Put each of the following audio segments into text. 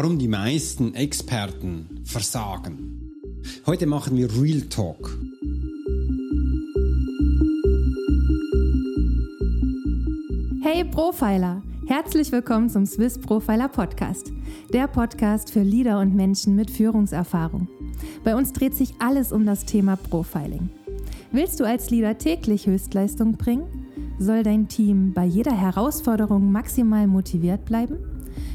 Warum die meisten Experten versagen. Heute machen wir Real Talk. Hey Profiler! Herzlich willkommen zum Swiss Profiler Podcast, der Podcast für Leader und Menschen mit Führungserfahrung. Bei uns dreht sich alles um das Thema Profiling. Willst du als Leader täglich Höchstleistung bringen? Soll dein Team bei jeder Herausforderung maximal motiviert bleiben?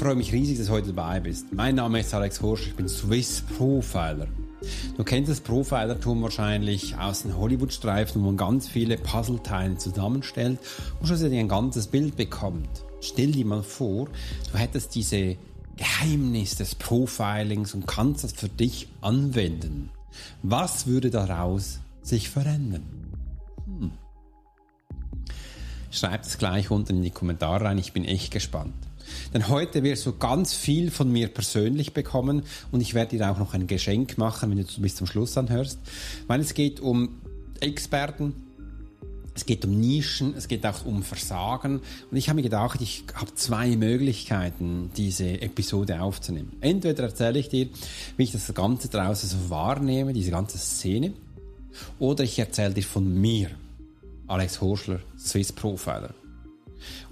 Freue mich riesig, dass du heute dabei bist. Mein Name ist Alex Horsch, ich bin Swiss Profiler. Du kennst das Profilertum wahrscheinlich aus den Hollywood-Streifen, wo man ganz viele Puzzleteile zusammenstellt und schlussendlich ein ganzes Bild bekommt. Stell dir mal vor, du hättest diese Geheimnis des Profilings und kannst das für dich anwenden. Was würde daraus sich verändern? Hm. Schreib es gleich unten in die Kommentare rein, ich bin echt gespannt. Denn heute wirst du ganz viel von mir persönlich bekommen und ich werde dir auch noch ein Geschenk machen, wenn du bis zum Schluss anhörst, weil es geht um Experten, es geht um Nischen, es geht auch um Versagen. Und ich habe mir gedacht, ich habe zwei Möglichkeiten, diese Episode aufzunehmen. Entweder erzähle ich dir, wie ich das Ganze draußen so wahrnehme, diese ganze Szene, oder ich erzähle dir von mir, Alex Horschler, Swiss Profiler.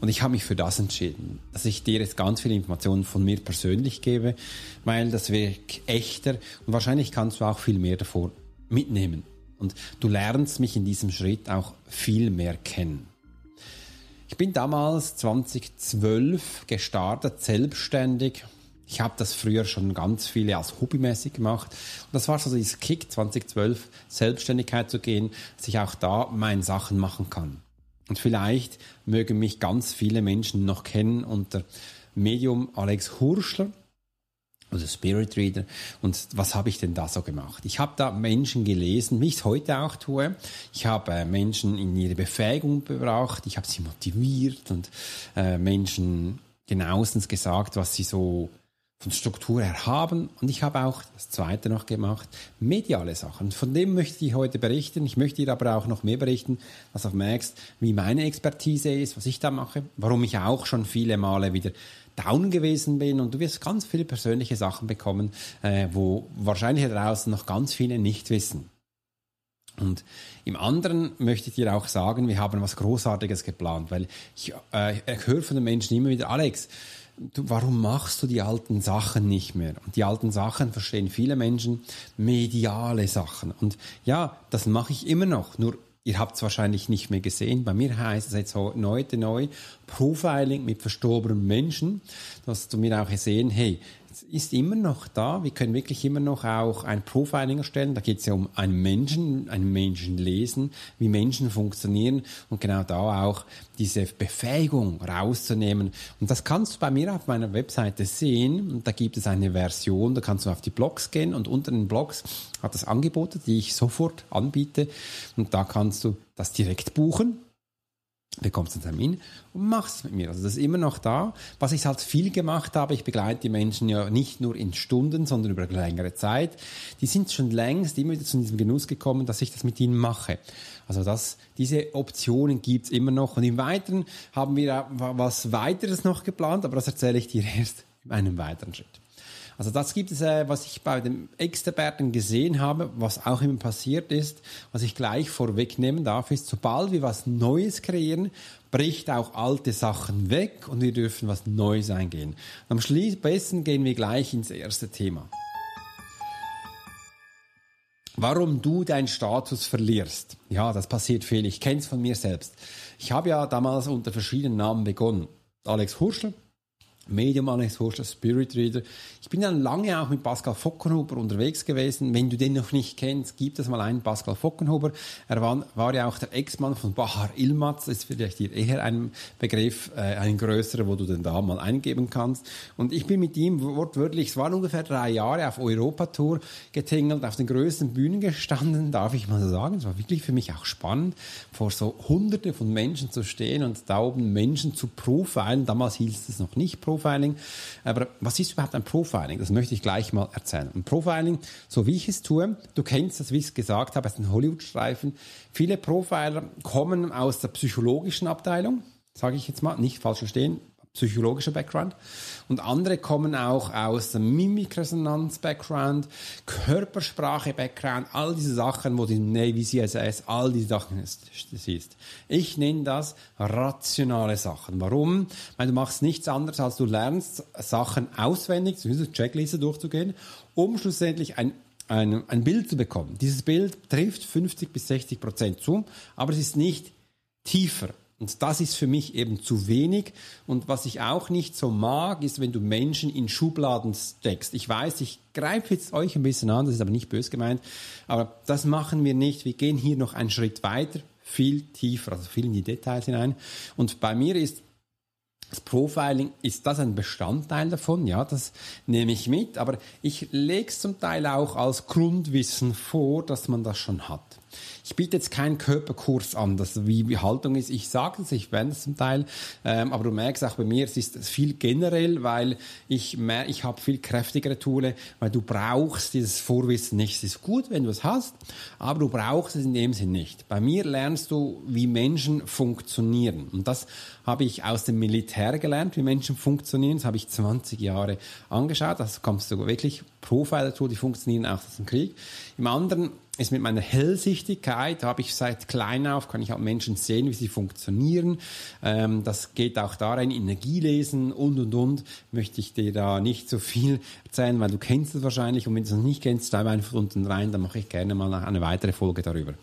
Und ich habe mich für das entschieden, dass ich dir jetzt ganz viele Informationen von mir persönlich gebe, weil das wirkt echter und wahrscheinlich kannst du auch viel mehr davor mitnehmen. Und du lernst mich in diesem Schritt auch viel mehr kennen. Ich bin damals 2012 gestartet, selbstständig. Ich habe das früher schon ganz viele als hobbymäßig gemacht. Und das war so dieser Kick 2012, Selbstständigkeit zu gehen, dass ich auch da meine Sachen machen kann. Und vielleicht mögen mich ganz viele Menschen noch kennen unter Medium Alex Hurschler also Spirit Reader. Und was habe ich denn da so gemacht? Ich habe da Menschen gelesen, wie ich es heute auch tue. Ich habe äh, Menschen in ihre Befähigung gebracht, ich habe sie motiviert und äh, Menschen genauestens gesagt, was sie so von Struktur her haben. Und ich habe auch das zweite noch gemacht, mediale Sachen. Von dem möchte ich heute berichten. Ich möchte dir aber auch noch mehr berichten, dass du merkst, wie meine Expertise ist, was ich da mache, warum ich auch schon viele Male wieder down gewesen bin und du wirst ganz viele persönliche Sachen bekommen, äh, wo wahrscheinlich draußen noch ganz viele nicht wissen. Und im anderen möchte ich dir auch sagen, wir haben was Großartiges geplant, weil ich, äh, ich höre von den Menschen immer wieder, Alex, du, warum machst du die alten Sachen nicht mehr? Und die alten Sachen verstehen viele Menschen mediale Sachen. Und ja, das mache ich immer noch, nur Ihr habt es wahrscheinlich nicht mehr gesehen. Bei mir heißt es jetzt heute neu Profiling mit verstorbenen Menschen, dass du mir auch sehen, hey, ist immer noch da. Wir können wirklich immer noch auch ein Profiling erstellen. Da geht es ja um einen Menschen, einen Menschen lesen, wie Menschen funktionieren und genau da auch diese Befähigung rauszunehmen. Und das kannst du bei mir auf meiner Webseite sehen. Und da gibt es eine Version, da kannst du auf die Blogs gehen und unter den Blogs hat es Angebote, die ich sofort anbiete. Und da kannst du das direkt buchen bekommst einen Termin und machst es mit mir. Also das ist immer noch da. Was ich halt viel gemacht habe, ich begleite die Menschen ja nicht nur in Stunden, sondern über längere Zeit. Die sind schon längst immer wieder zu diesem Genuss gekommen, dass ich das mit ihnen mache. Also das, diese Optionen gibt's immer noch. Und im Weiteren haben wir was weiteres noch geplant, aber das erzähle ich dir erst in einem weiteren Schritt. Also das gibt es, äh, was ich bei den Experten gesehen habe, was auch immer passiert ist, was ich gleich vorwegnehmen darf, ist, sobald wir was Neues kreieren, bricht auch alte Sachen weg und wir dürfen was Neues eingehen. Am besten gehen wir gleich ins erste Thema. Warum du deinen Status verlierst. Ja, das passiert viel. Ich kenne es von mir selbst. Ich habe ja damals unter verschiedenen Namen begonnen. Alex Hurschler, Medium Alex Horster, Spirit Reader. Ich bin dann lange auch mit Pascal Fockenhuber unterwegs gewesen. Wenn du den noch nicht kennst, gibt es mal einen Pascal Fockenhuber. Er war, war ja auch der Ex-Mann von Bahar Ilmaz. Das ist vielleicht hier eher ein Begriff, äh, ein größerer, wo du den da mal eingeben kannst. Und ich bin mit ihm wortwörtlich, es waren ungefähr drei Jahre auf Europatour getingelt, auf den größten Bühnen gestanden, darf ich mal so sagen. Es war wirklich für mich auch spannend, vor so hunderte von Menschen zu stehen und da oben Menschen zu profilen. Damals hieß es noch nicht Profiling Profiling. Aber was ist überhaupt ein Profiling? Das möchte ich gleich mal erzählen. Ein Profiling, so wie ich es tue, du kennst das, wie ich es gesagt habe, aus den Hollywood-Streifen. Viele Profiler kommen aus der psychologischen Abteilung, sage ich jetzt mal, nicht falsch verstehen, psychologischer Background. Und andere kommen auch aus dem Mimikresonanz-Background, Körpersprache-Background, all diese Sachen, wo die Navy CSS, all diese Sachen siehst. Ich nenne das rationale Sachen. Warum? Weil du machst nichts anderes, als du lernst, Sachen auswendig, so eine Checkliste durchzugehen, um schlussendlich ein ein, ein Bild zu bekommen. Dieses Bild trifft 50 bis 60 Prozent zu, aber es ist nicht tiefer. Und das ist für mich eben zu wenig. Und was ich auch nicht so mag, ist, wenn du Menschen in Schubladen steckst. Ich weiß, ich greife jetzt euch ein bisschen an, das ist aber nicht bös gemeint. Aber das machen wir nicht. Wir gehen hier noch einen Schritt weiter, viel tiefer, also viel in die Details hinein. Und bei mir ist das Profiling, ist das ein Bestandteil davon? Ja, das nehme ich mit, aber ich lege es zum Teil auch als Grundwissen vor, dass man das schon hat. Ich biete jetzt keinen Körperkurs an, das wie Haltung ist. Ich sage es, ich wende es zum Teil, ähm, aber du merkst auch bei mir, es ist viel generell, weil ich mehr, ich habe viel kräftigere Tools, weil du brauchst dieses Vorwissen nicht. Es ist gut, wenn du es hast, aber du brauchst es in dem Sinn nicht. Bei mir lernst du, wie Menschen funktionieren und das habe ich aus dem Militär gelernt, wie Menschen funktionieren. Das habe ich 20 Jahre angeschaut. Das kommst du wirklich Profiler dazu, die funktionieren auch aus dem Krieg. Im anderen ist mit meiner Hellsichtigkeit, habe ich seit klein auf, kann ich auch Menschen sehen, wie sie funktionieren. Ähm, das geht auch da rein, Energie lesen und, und, und. Möchte ich dir da nicht so viel erzählen, weil du kennst es wahrscheinlich und wenn du es noch nicht kennst, bleib einfach unten rein, dann mache ich gerne mal eine weitere Folge darüber.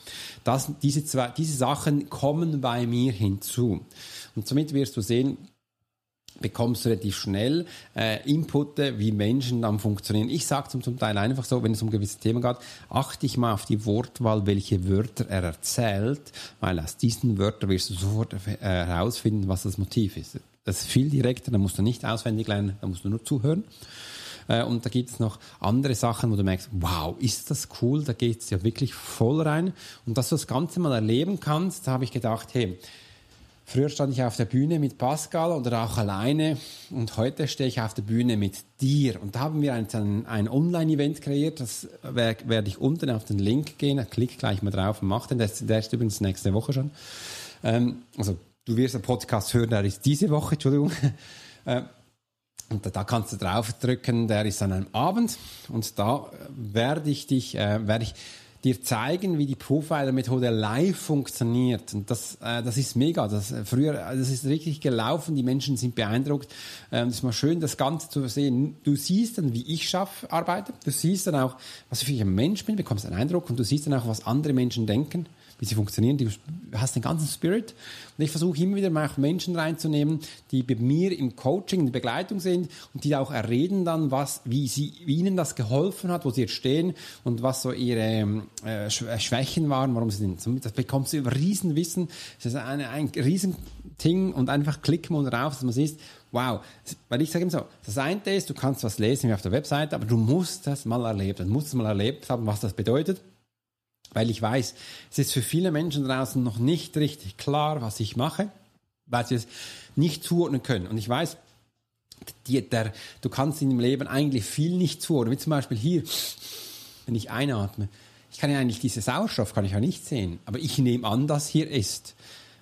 Das, diese, zwei, diese Sachen kommen bei mir hinzu. Und somit wirst du sehen, bekommst du relativ schnell äh, Inputte, wie Menschen dann funktionieren. Ich sage zum, zum Teil einfach so, wenn es um gewisse Themen geht, achte ich mal auf die Wortwahl, welche Wörter er erzählt, weil aus diesen Wörtern wirst du sofort äh, herausfinden, was das Motiv ist. Das ist viel direkter, da musst du nicht auswendig lernen, da musst du nur zuhören. Äh, und da gibt es noch andere Sachen, wo du merkst, wow, ist das cool, da geht es ja wirklich voll rein. Und dass du das Ganze mal erleben kannst, da habe ich gedacht, hey, Früher stand ich auf der Bühne mit Pascal oder auch alleine und heute stehe ich auf der Bühne mit dir. Und da haben wir ein, ein Online-Event kreiert, das werde ich unten auf den Link gehen, klick gleich mal drauf und mach den, der, der ist übrigens nächste Woche schon. Ähm, also du wirst einen Podcast hören, der ist diese Woche, Entschuldigung. Äh, und da, da, kannst du draufdrücken, der ist an einem Abend und da werde ich dich, äh, werde ich dir zeigen, wie die Profiler-Methode live funktioniert. Und das, äh, das ist mega. Das, äh, früher, das ist richtig gelaufen. Die Menschen sind beeindruckt. Ähm, ist mal schön, das Ganze zu sehen. Du siehst dann, wie ich schaffe, arbeite. Du siehst dann auch, was ich für ein Mensch bin, bekommst einen Eindruck und du siehst dann auch, was andere Menschen denken wie sie funktionieren. Du hast den ganzen Spirit. Und ich versuche immer wieder mal auch Menschen reinzunehmen, die bei mir im Coaching, in der Begleitung sind und die auch erreden dann, was, wie, sie, wie ihnen das geholfen hat, wo sie jetzt stehen und was so ihre äh, äh Schwächen waren, warum sie sind. Das bekommst du über Riesenwissen. Das ist ein, ein Riesending und einfach klick mal drauf, dass man sieht, wow. Weil ich sage immer so, das eine ist, du kannst was lesen wie auf der Webseite, aber du musst das mal erlebt, du musst es mal erlebt haben, was das bedeutet. Weil ich weiß, es ist für viele Menschen draußen noch nicht richtig klar, was ich mache, weil sie es nicht zuordnen können. Und ich weiß, die, der, du kannst in dem Leben eigentlich viel nicht zuordnen. Wie zum Beispiel hier, wenn ich einatme. Ich kann ja eigentlich diese Sauerstoff kann ich ja nicht sehen, aber ich nehme an, dass hier ist,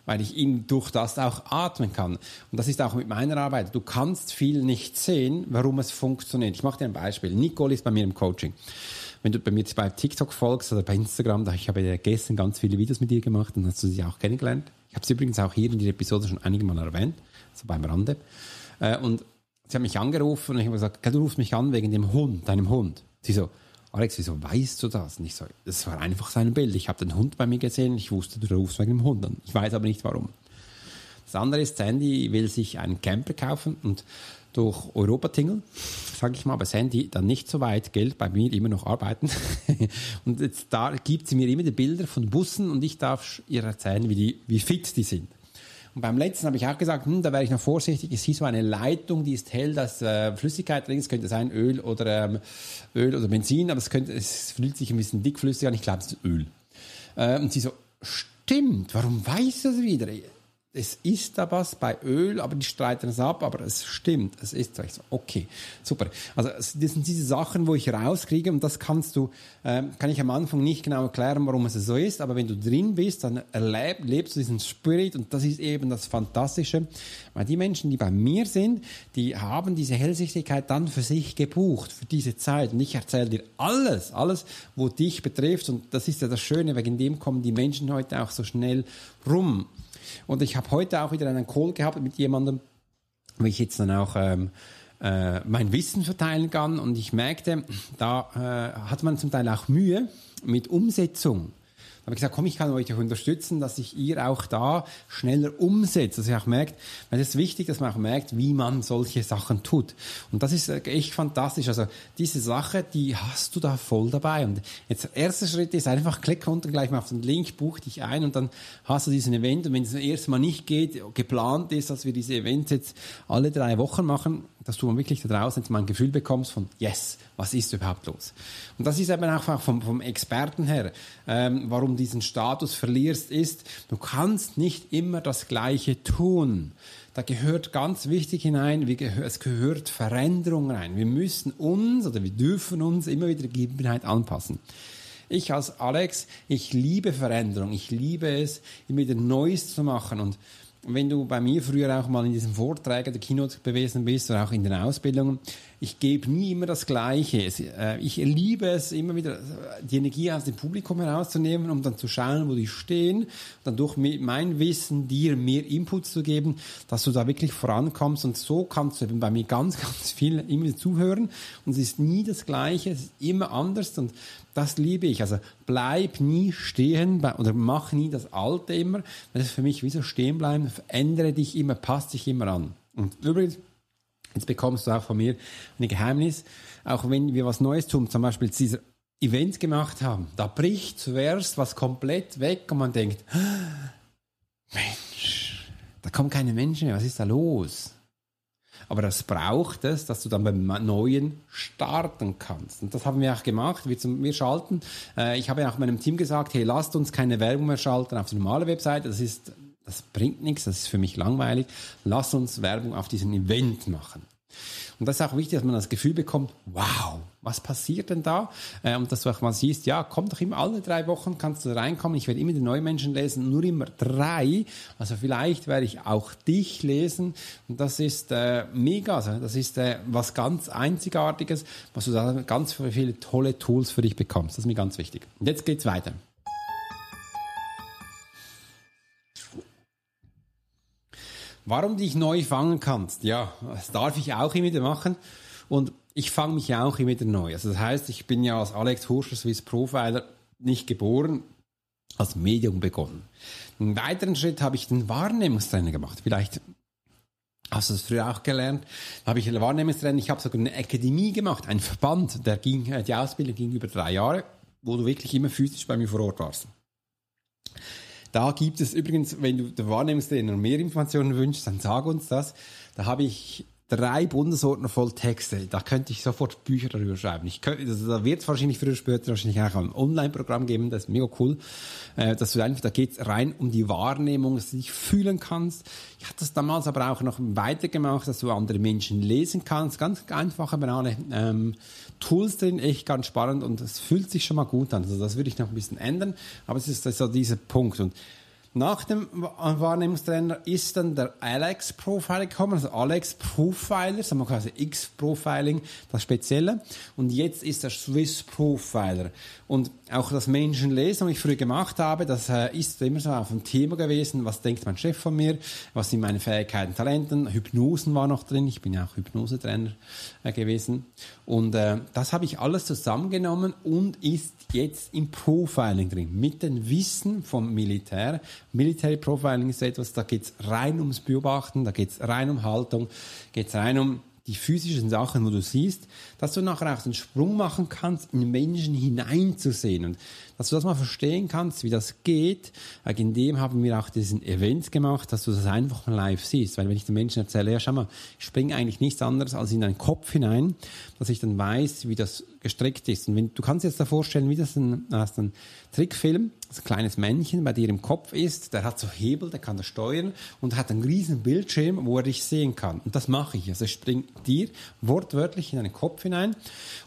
weil ich ihn durch das auch atmen kann. Und das ist auch mit meiner Arbeit. Du kannst viel nicht sehen, warum es funktioniert. Ich mache dir ein Beispiel. Nicole ist bei mir im Coaching wenn du bei mir bei TikTok folgst oder bei Instagram, da ich habe ja gestern ganz viele Videos mit dir gemacht, dann hast du sie auch kennengelernt. Ich habe sie übrigens auch hier in der Episode schon einige Mal erwähnt, so beim Rande. Äh, und sie hat mich angerufen und ich habe gesagt, du rufst mich an wegen dem Hund, deinem Hund. Sie so, Alex, wieso weißt du das? Und ich so, das war einfach sein Bild. Ich habe den Hund bei mir gesehen, ich wusste, du rufst wegen dem Hund an. Ich weiß aber nicht warum. Das andere ist, Sandy will sich einen Camper kaufen und durch Europa tingeln, sage ich mal, bei Sandy dann nicht so weit Geld, bei mir immer noch arbeiten. und jetzt da gibt sie mir immer die Bilder von Bussen und ich darf ihr erzählen, wie, die, wie fit die sind. Und beim letzten habe ich auch gesagt, hm, da wäre ich noch vorsichtig. Ich sehe so eine Leitung, die ist hell, dass äh, Flüssigkeit drin ist. Könnte sein Öl oder ähm, Öl oder Benzin, aber es, könnte, es fühlt sich ein bisschen dickflüssig an. Ich glaube, es ist Öl. Äh, und sie so, stimmt, warum weiß das wieder? Es ist da was bei Öl, aber die streiten es ab, aber es stimmt, es ist so. Okay, super. Also das sind diese Sachen, wo ich rauskriege und das kannst du, äh, kann ich am Anfang nicht genau erklären, warum es so ist, aber wenn du drin bist, dann erlebst du diesen Spirit und das ist eben das Fantastische, weil die Menschen, die bei mir sind, die haben diese Hellsichtigkeit dann für sich gebucht, für diese Zeit und ich erzähle dir alles, alles, wo dich betrifft und das ist ja das Schöne, wegen dem kommen die Menschen heute auch so schnell rum. Und ich habe heute auch wieder einen Call gehabt mit jemandem, wo ich jetzt dann auch ähm, äh, mein Wissen verteilen kann. Und ich merkte, da äh, hat man zum Teil auch Mühe mit Umsetzung habe ich gesagt, komm, ich kann euch auch unterstützen, dass ich ihr auch da schneller umsetzt, dass ihr auch merkt, weil es ist wichtig, dass man auch merkt, wie man solche Sachen tut. Und das ist äh, echt fantastisch. Also diese Sache, die hast du da voll dabei. Und jetzt der erste Schritt ist einfach, klick runter gleich mal auf den Link, buch dich ein und dann hast du diesen Event. Und wenn es das erste Mal nicht geht, geplant ist, dass wir diese Events jetzt alle drei Wochen machen, dass du wirklich da draußen jetzt mal ein Gefühl bekommst von, yes, was ist überhaupt los? Und das ist eben auch vom, vom Experten her, ähm, warum diesen Status verlierst, ist, du kannst nicht immer das Gleiche tun. Da gehört ganz wichtig hinein, wie gehör, es gehört Veränderung rein. Wir müssen uns oder wir dürfen uns immer wieder die Gegebenheit anpassen. Ich als Alex, ich liebe Veränderung. Ich liebe es, immer wieder Neues zu machen und wenn du bei mir früher auch mal in diesen Vorträgen der Keynote gewesen bist oder auch in den Ausbildungen, ich gebe nie immer das Gleiche. Äh, ich liebe es, immer wieder die Energie aus dem Publikum herauszunehmen, um dann zu schauen, wo die stehen, dann durch mein Wissen dir mehr Input zu geben, dass du da wirklich vorankommst. Und so kannst du eben bei mir ganz, ganz viel immer zuhören. Und es ist nie das Gleiche, es ist immer anders. Und das liebe ich. Also bleib nie stehen oder mach nie das Alte immer. Das ist für mich wie so stehen bleiben. Verändere dich immer, passt dich immer an. Und übrigens, jetzt bekommst du auch von mir ein Geheimnis. Auch wenn wir was Neues tun, zum Beispiel dieser Event gemacht haben, da bricht zuerst was komplett weg und man denkt, Mensch, da kommen keine Menschen mehr, was ist da los? Aber das braucht es, dass du dann beim Neuen starten kannst. Und das haben wir auch gemacht. Wir, zum, wir schalten. Äh, ich habe ja auch meinem Team gesagt, hey, lasst uns keine Werbung mehr schalten auf die normale Webseite. Das ist, das bringt nichts. Das ist für mich langweilig. Lass uns Werbung auf diesem Event machen. Und das ist auch wichtig, dass man das Gefühl bekommt, wow, was passiert denn da? Äh, und dass du auch mal siehst, ja, komm doch immer alle drei Wochen, kannst du reinkommen. Ich werde immer die neuen Menschen lesen, nur immer drei. Also vielleicht werde ich auch dich lesen. Und das ist äh, mega. Also das ist äh, was ganz Einzigartiges, was du da ganz viele tolle Tools für dich bekommst. Das ist mir ganz wichtig. Und jetzt geht's weiter. Warum dich neu fangen kannst? Ja, das darf ich auch immer wieder machen. Und ich fange mich auch immer wieder neu. Also das heißt, ich bin ja als Alex Hurscher Swiss Profiler nicht geboren, als Medium begonnen. Einen weiteren Schritt habe ich den Wahrnehmungstrainer gemacht. Vielleicht hast du das früher auch gelernt. Da habe ich einen Wahrnehmungstrainer, ich habe sogar eine Akademie gemacht, einen Verband, der ging, äh, die Ausbildung ging über drei Jahre, wo du wirklich immer physisch bei mir vor Ort warst. Da gibt es übrigens, wenn du der Wahrnehmungstrainer mehr Informationen wünschst, dann sag uns das. Da habe ich drei Bundesordner voll Texte. Da könnte ich sofort Bücher darüber schreiben. Ich könnte, also da wird es wahrscheinlich früher oder später wahrscheinlich auch ein Online-Programm geben. Das ist mega cool. Äh, dass du einfach, da geht es rein um die Wahrnehmung, dass du dich fühlen kannst. Ich hatte das damals aber auch noch weitergemacht, dass du andere Menschen lesen kannst. Ganz einfache, banale ähm, Tools drin, echt ganz spannend und es fühlt sich schon mal gut an. Also das würde ich noch ein bisschen ändern, aber es ist so dieser Punkt. Und nach dem Wahrnehmungstrainer ist dann der Alex Profiler gekommen, also Alex Profiler, sagen wir quasi X-Profiling, das Spezielle. Und jetzt ist der Swiss Profiler. Und auch das Menschenlesen, was ich früher gemacht habe, das äh, ist immer so auf dem Thema gewesen. Was denkt mein Chef von mir? Was sind meine Fähigkeiten, Talenten? Hypnosen war noch drin. Ich bin ja auch Hypnosetrainer äh, gewesen. Und äh, das habe ich alles zusammengenommen und ist jetzt im Profiling drin. Mit dem Wissen vom Militär, Military Profiling ist etwas, da geht's rein ums Beobachten, da geht's rein um Haltung, geht's rein um die physischen Sachen, wo du siehst, dass du nachher auch den Sprung machen kannst, in Menschen hineinzusehen. Und dass du das mal verstehen kannst, wie das geht. In dem haben wir auch diesen Event gemacht, dass du das einfach mal live siehst. Weil wenn ich den Menschen erzähle, ja, schau mal, ich springe eigentlich nichts anderes als in deinen Kopf hinein, dass ich dann weiß, wie das gestrickt ist. Und wenn, du kannst dir jetzt da vorstellen, wie das ein, hast ein Trickfilm, das ein kleines Männchen bei dir im Kopf ist, der hat so Hebel, der kann das steuern und hat einen riesen Bildschirm, wo er dich sehen kann. Und das mache ich. Also ich springe dir wortwörtlich in deinen Kopf hinein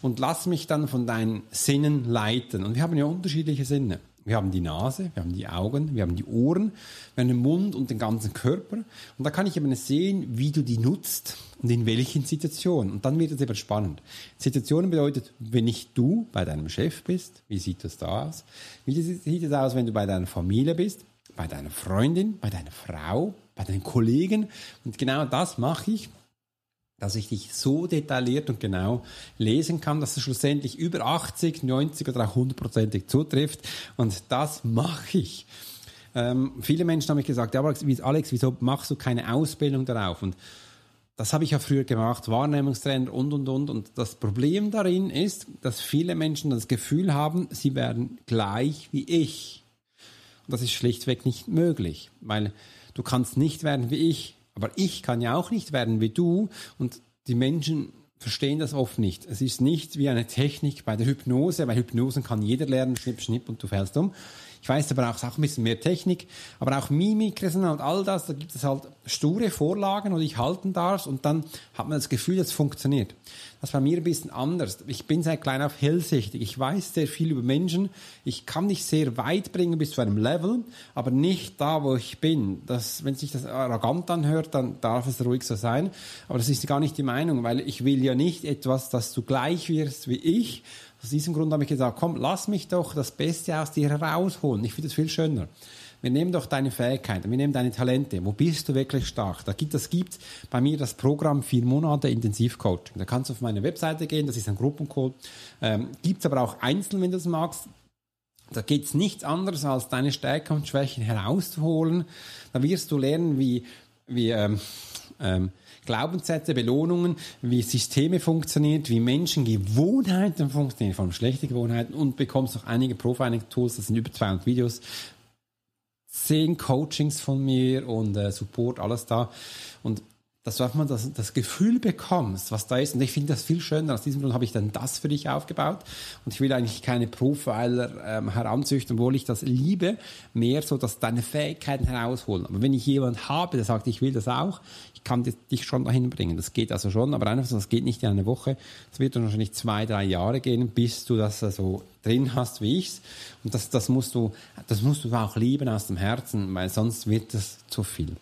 und lass mich dann von deinen Sinnen leiten. Und wir haben ja unterschiedliche Sinne. Wir haben die Nase, wir haben die Augen, wir haben die Ohren, wir haben den Mund und den ganzen Körper. Und da kann ich eben sehen, wie du die nutzt und in welchen Situationen. Und dann wird es eben spannend. Situationen bedeutet, wenn nicht du bei deinem Chef bist, wie sieht das da aus? Wie sieht es aus, wenn du bei deiner Familie bist, bei deiner Freundin, bei deiner Frau, bei deinen Kollegen? Und genau das mache ich dass ich dich so detailliert und genau lesen kann, dass es schlussendlich über 80, 90 oder auch 100%ig zutrifft. Und das mache ich. Ähm, viele Menschen haben mich gesagt, ja, Alex, wieso machst du keine Ausbildung darauf? Und das habe ich ja früher gemacht, Wahrnehmungstrainer und, und, und. Und das Problem darin ist, dass viele Menschen das Gefühl haben, sie werden gleich wie ich. Und das ist schlichtweg nicht möglich, weil du kannst nicht werden wie ich, aber ich kann ja auch nicht werden wie du und die Menschen verstehen das oft nicht. Es ist nicht wie eine Technik bei der Hypnose. Bei Hypnosen kann jeder lernen, schnipp, schnipp und du fällst um. Ich weiß aber auch, auch ein bisschen mehr Technik, aber auch Mimik, und all das, da gibt es halt sture Vorlagen, wo ich halten darf und dann hat man das Gefühl, es funktioniert. Das bei mir ein bisschen anders. Ich bin seit klein auf hellsichtig. Ich weiß sehr viel über Menschen. Ich kann dich sehr weit bringen bis zu einem Level, aber nicht da, wo ich bin. Das, wenn sich das arrogant anhört, dann darf es ruhig so sein. Aber das ist gar nicht die Meinung, weil ich will ja nicht etwas, dass du gleich wirst wie ich, aus diesem Grund habe ich gesagt, komm, lass mich doch das Beste aus dir herausholen. Ich finde das viel schöner. Wir nehmen doch deine Fähigkeiten, wir nehmen deine Talente. Wo bist du wirklich stark? Da gibt, das gibt bei mir das Programm vier Monate Intensivcoaching. Da kannst du auf meine Webseite gehen, das ist ein Gruppencode. Ähm, gibt es aber auch einzeln, wenn du das magst. Da geht es nichts anderes, als deine Stärken und Schwächen herauszuholen. Da wirst du lernen, wie, wie ähm, ähm, Glaubenssätze, Belohnungen, wie Systeme funktionieren, wie Menschen Gewohnheiten funktionieren, vor allem schlechte Gewohnheiten und bekommst auch einige Profiling-Tools, das sind über 200 Videos, zehn Coachings von mir und äh, Support, alles da. Und dass mal das, das Gefühl bekommst, was da ist. Und ich finde das viel schöner. Aus diesem Grund habe ich dann das für dich aufgebaut. Und ich will eigentlich keine Profiler ähm, heranzüchten, obwohl ich das liebe, mehr so, dass deine Fähigkeiten herausholen. Aber wenn ich jemanden habe, der sagt, ich will das auch, ich kann dich schon dahin bringen. Das geht also schon, aber einfach so, das geht nicht in einer Woche. Es wird dann wahrscheinlich zwei, drei Jahre gehen, bis du das so also drin hast wie ich's. Und das, das musst du, das musst du auch lieben aus dem Herzen, weil sonst wird das zu viel.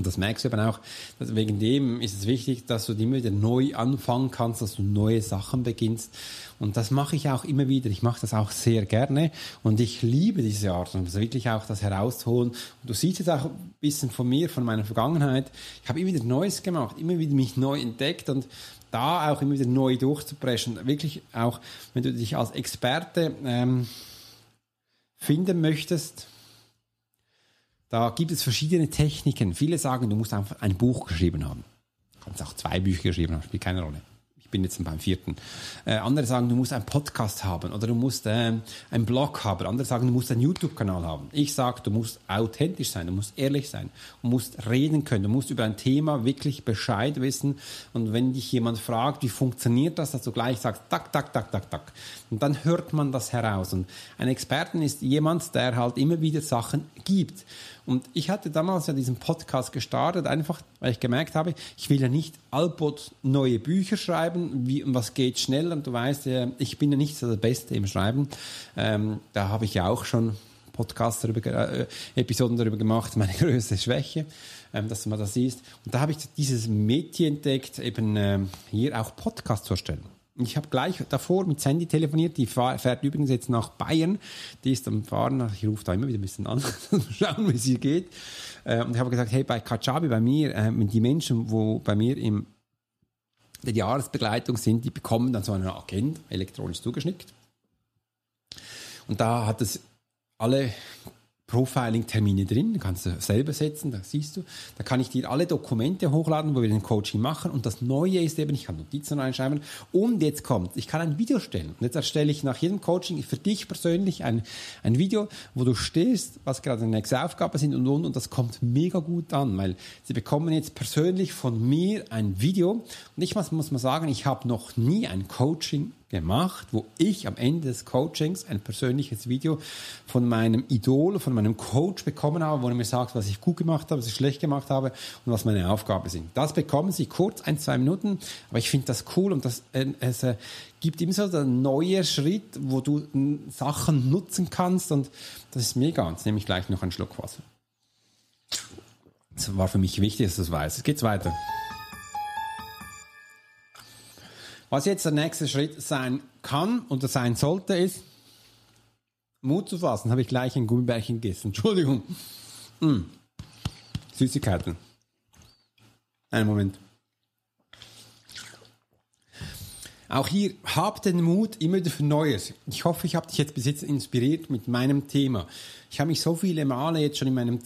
Und das merkst du eben auch, wegen dem ist es wichtig, dass du immer wieder neu anfangen kannst, dass du neue Sachen beginnst. Und das mache ich auch immer wieder. Ich mache das auch sehr gerne und ich liebe diese Art, um wirklich auch das herauszuholen. Und du siehst jetzt auch ein bisschen von mir, von meiner Vergangenheit. Ich habe immer wieder Neues gemacht, immer wieder mich neu entdeckt und da auch immer wieder neu durchzubrechen. Wirklich auch, wenn du dich als Experte ähm, finden möchtest, da gibt es verschiedene Techniken. Viele sagen, du musst einfach ein Buch geschrieben haben. Du kannst auch zwei Bücher geschrieben haben, spielt keine Rolle. Bin jetzt beim vierten. Äh, andere sagen, du musst einen Podcast haben oder du musst äh, einen Blog haben. Andere sagen, du musst einen YouTube-Kanal haben. Ich sage, du musst authentisch sein, du musst ehrlich sein, du musst reden können, du musst über ein Thema wirklich Bescheid wissen. Und wenn dich jemand fragt, wie funktioniert das, dass du gleich sagst, tak, tak, tak, tak, tak. Und dann hört man das heraus. Und ein Experten ist jemand, der halt immer wieder Sachen gibt. Und ich hatte damals ja diesen Podcast gestartet, einfach weil ich gemerkt habe, ich will ja nicht Alpot neue Bücher schreiben, wie was geht schneller. Und du weißt, ich bin ja nicht so der Beste im Schreiben. Ähm, da habe ich ja auch schon Podcasts darüber, äh, Episoden darüber gemacht, meine größte Schwäche, ähm, dass man das siehst. Und da habe ich dieses Mädchen entdeckt, eben ähm, hier auch Podcast zu erstellen. Ich habe gleich davor mit Sandy telefoniert, die fährt übrigens jetzt nach Bayern. Die ist am Fahren, ich rufe da immer wieder ein bisschen an, schauen, wie es ihr geht. Äh, und ich habe gesagt, hey, bei Kajabi, bei mir, äh, die Menschen, wo bei mir im der Jahresbegleitung sind, die bekommen dann so eine Agenda, elektronisch zugeschnickt. Und da hat es alle Profiling-Termine drin, kannst du selber setzen, da siehst du. Da kann ich dir alle Dokumente hochladen, wo wir den Coaching machen. Und das Neue ist eben, ich kann Notizen reinschreiben. Und jetzt kommt, ich kann ein Video stellen. Und jetzt erstelle ich nach jedem Coaching für dich persönlich ein, ein Video, wo du stehst, was gerade deine nächste Aufgabe sind und, und, und das kommt mega gut an, weil sie bekommen jetzt persönlich von mir ein Video. Und ich muss, muss mal sagen, ich habe noch nie ein Coaching gemacht, wo ich am Ende des Coachings ein persönliches Video von meinem Idol, von meinem Coach bekommen habe, wo er mir sagt, was ich gut gemacht habe, was ich schlecht gemacht habe und was meine Aufgaben sind. Das bekommen Sie kurz, ein, zwei Minuten, aber ich finde das cool und das, äh, es äh, gibt immer so einen neuen Schritt, wo du Sachen nutzen kannst und das ist mega. Jetzt nehme ich gleich noch einen Schluck Wasser. Das war für mich wichtig, dass du das weißt. Jetzt geht's weiter. Was jetzt der nächste Schritt sein kann oder sein sollte, ist, Mut zu fassen. Habe ich gleich ein Gummibärchen gegessen. Entschuldigung. Mm. Süßigkeiten. Einen Moment. Auch hier, hab den Mut immer für Neues. Ich hoffe, ich habe dich jetzt bis jetzt inspiriert mit meinem Thema. Ich habe mich so viele Male jetzt schon in meinem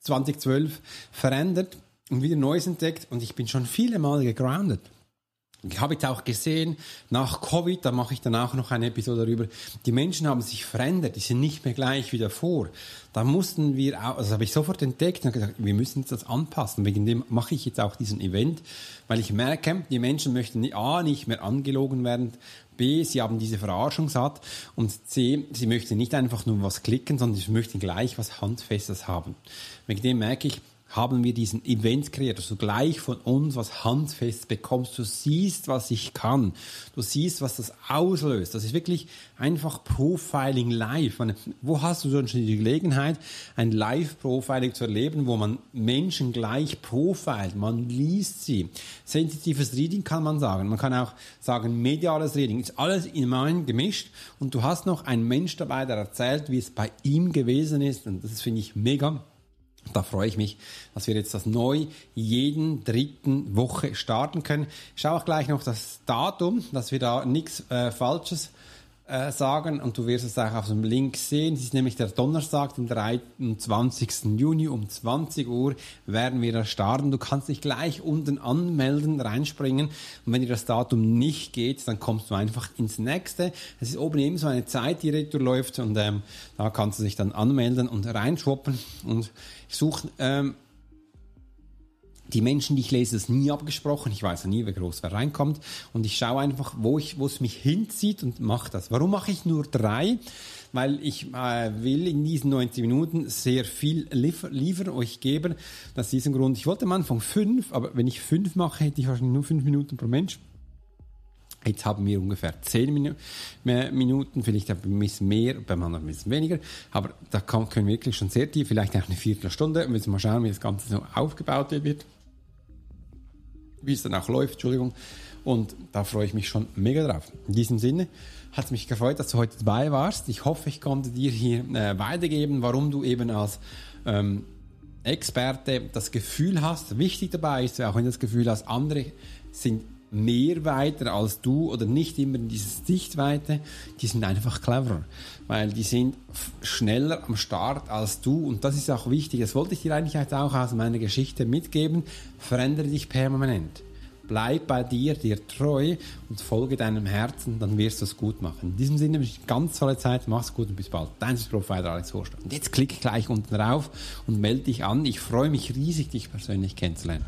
2012 verändert und wieder Neues entdeckt und ich bin schon viele Male gegroundet. Ich habe jetzt auch gesehen, nach Covid, da mache ich dann auch noch eine Episode darüber, die Menschen haben sich verändert, die sind nicht mehr gleich wie davor. Da mussten wir auch, also habe ich sofort entdeckt und gesagt, wir müssen das anpassen. Wegen dem mache ich jetzt auch diesen Event, weil ich merke, die Menschen möchten A, nicht mehr angelogen werden, B, sie haben diese Verarschung satt und C, sie möchten nicht einfach nur was klicken, sondern sie möchten gleich was Handfestes haben. Wegen dem merke ich, haben wir diesen Event kreiert, dass du gleich von uns was handfest bekommst. Du siehst, was ich kann. Du siehst, was das auslöst. Das ist wirklich einfach Profiling live. Meine, wo hast du schon die Gelegenheit, ein Live-Profiling zu erleben, wo man Menschen gleich profilt? Man liest sie. Sensitives Reading kann man sagen. Man kann auch sagen, mediales Reading. Ist alles in meinem gemischt. Und du hast noch einen Mensch dabei, der erzählt, wie es bei ihm gewesen ist. Und das finde ich mega. Da freue ich mich, dass wir jetzt das neu jeden dritten Woche starten können. Ich schaue auch gleich noch das Datum, dass wir da nichts äh, Falsches äh, sagen und du wirst es auch auf dem Link sehen. Es ist nämlich der Donnerstag, den 23. Juni um 20 Uhr werden wir da starten. Du kannst dich gleich unten anmelden, reinspringen und wenn dir das Datum nicht geht, dann kommst du einfach ins nächste. Es ist oben eben so eine Zeit, die durchläuft und ähm, da kannst du dich dann anmelden und reinschwoppen und ich suche ähm, die Menschen, die ich lese, ist nie abgesprochen. Ich weiß ja nie, wie groß wer reinkommt. Und ich schaue einfach, wo, ich, wo es mich hinzieht und mache das. Warum mache ich nur drei? Weil ich äh, will in diesen 90 Minuten sehr viel liefer, liefern, euch geben. Das ist diesen Grund. Ich wollte am Anfang fünf, aber wenn ich fünf mache, hätte ich wahrscheinlich nur fünf Minuten pro Mensch. Jetzt haben wir ungefähr zehn Minuten, vielleicht ein bisschen mehr, beim anderen ein bisschen weniger. Aber da können wir wirklich schon sehr tief, vielleicht auch eine Viertelstunde. Wir müssen mal schauen, wie das Ganze so aufgebaut wird wie es dann auch läuft, Entschuldigung. Und da freue ich mich schon mega drauf. In diesem Sinne hat es mich gefreut, dass du heute dabei warst. Ich hoffe, ich konnte dir hier äh, weitergeben, warum du eben als ähm, Experte das Gefühl hast, wichtig dabei ist, auch wenn du das Gefühl hast, andere sind mehr weiter als du oder nicht immer in dieses Dichtweite, die sind einfach cleverer, weil die sind schneller am Start als du und das ist auch wichtig. Das wollte ich dir eigentlich auch aus meiner Geschichte mitgeben. Verändere dich permanent. Bleib bei dir, dir treu und folge deinem Herzen, dann wirst du es gut machen. In diesem Sinne wünsche ich ganz tolle Zeit, mach's gut und bis bald. Dein Profiler Alex Horst. Und jetzt klick gleich unten drauf und melde dich an. Ich freue mich riesig, dich persönlich kennenzulernen.